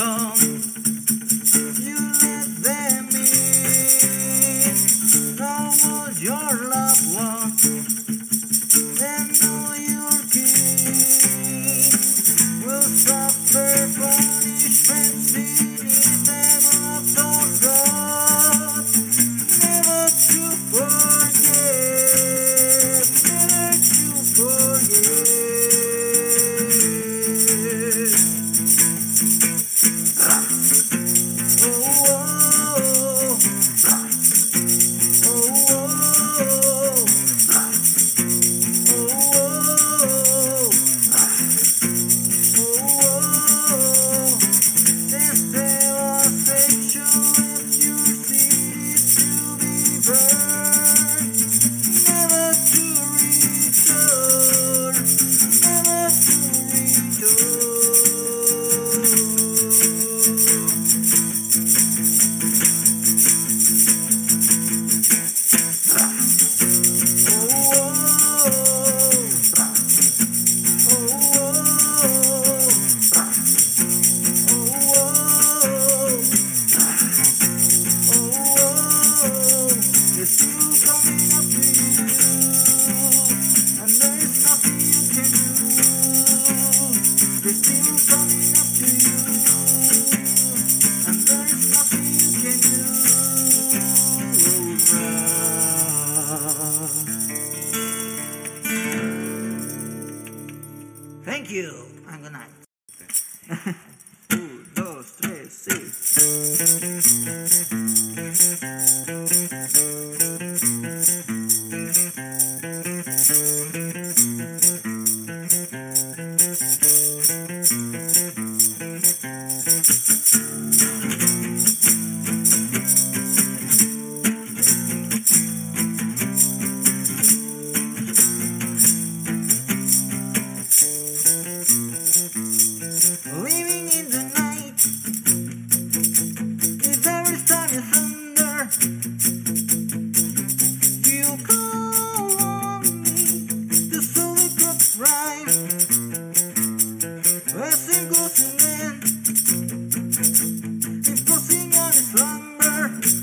sanctum. Thank you. slumber.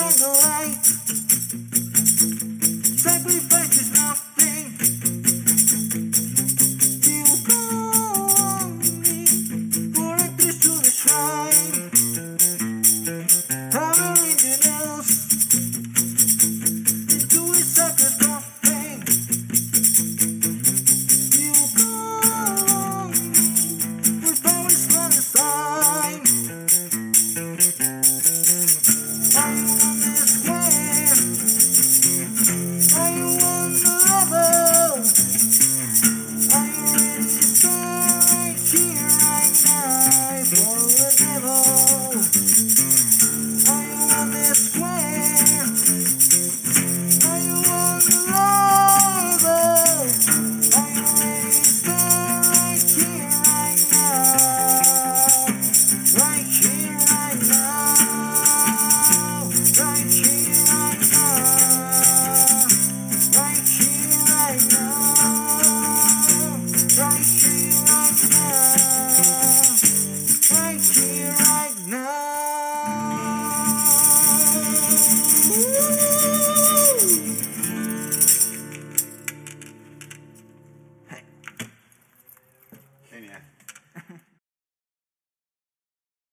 running away.